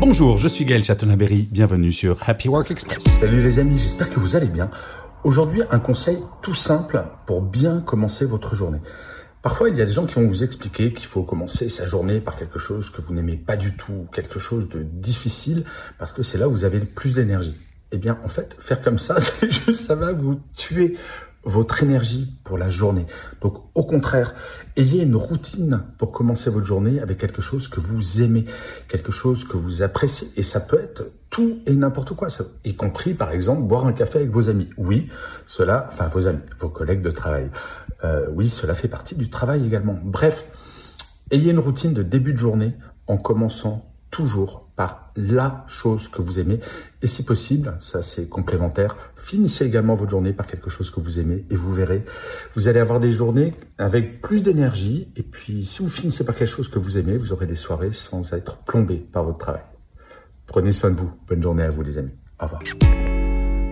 Bonjour, je suis Gaël Chatonaberry, bienvenue sur Happy Work Express. Salut les amis, j'espère que vous allez bien. Aujourd'hui, un conseil tout simple pour bien commencer votre journée. Parfois, il y a des gens qui vont vous expliquer qu'il faut commencer sa journée par quelque chose que vous n'aimez pas du tout, quelque chose de difficile, parce que c'est là où vous avez le plus d'énergie. Eh bien, en fait, faire comme ça, ça va vous tuer votre énergie pour la journée. Donc au contraire, ayez une routine pour commencer votre journée avec quelque chose que vous aimez, quelque chose que vous appréciez. Et ça peut être tout et n'importe quoi, y compris par exemple boire un café avec vos amis. Oui, cela, enfin vos amis, vos collègues de travail. Euh, oui, cela fait partie du travail également. Bref, ayez une routine de début de journée en commençant toujours par la chose que vous aimez. Et si possible, ça c'est complémentaire, finissez également votre journée par quelque chose que vous aimez et vous verrez, vous allez avoir des journées avec plus d'énergie. Et puis si vous finissez par quelque chose que vous aimez, vous aurez des soirées sans être plombé par votre travail. Prenez soin de vous. Bonne journée à vous les amis. Au revoir.